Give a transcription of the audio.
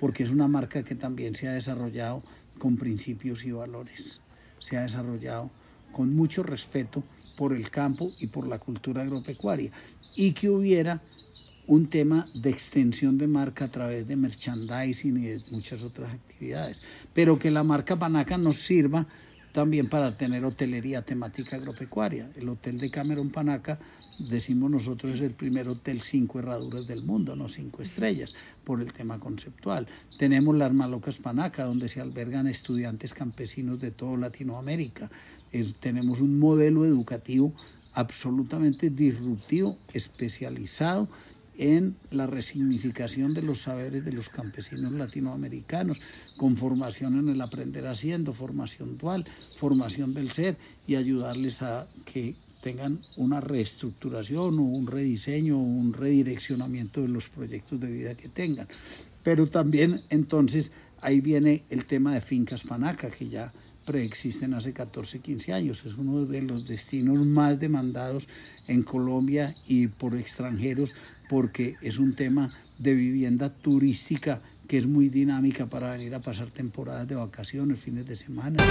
porque es una marca que también se ha desarrollado con principios y valores, se ha desarrollado con mucho respeto por el campo y por la cultura agropecuaria, y que hubiera un tema de extensión de marca a través de merchandising y de muchas otras actividades, pero que la marca Panaca nos sirva también para tener hotelería temática agropecuaria. El hotel de Cameron Panaca, decimos nosotros, es el primer hotel cinco herraduras del mundo, no cinco estrellas, por el tema conceptual. Tenemos las Malocas Panaca, donde se albergan estudiantes campesinos de toda Latinoamérica. tenemos un modelo educativo absolutamente disruptivo, especializado en la resignificación de los saberes de los campesinos latinoamericanos, con formación en el aprender haciendo, formación dual, formación del ser y ayudarles a que tengan una reestructuración o un rediseño o un redireccionamiento de los proyectos de vida que tengan. Pero también entonces ahí viene el tema de fincas panaca, que ya preexisten hace 14, 15 años. Es uno de los destinos más demandados en Colombia y por extranjeros porque es un tema de vivienda turística que es muy dinámica para venir a pasar temporadas de vacaciones, fines de semana.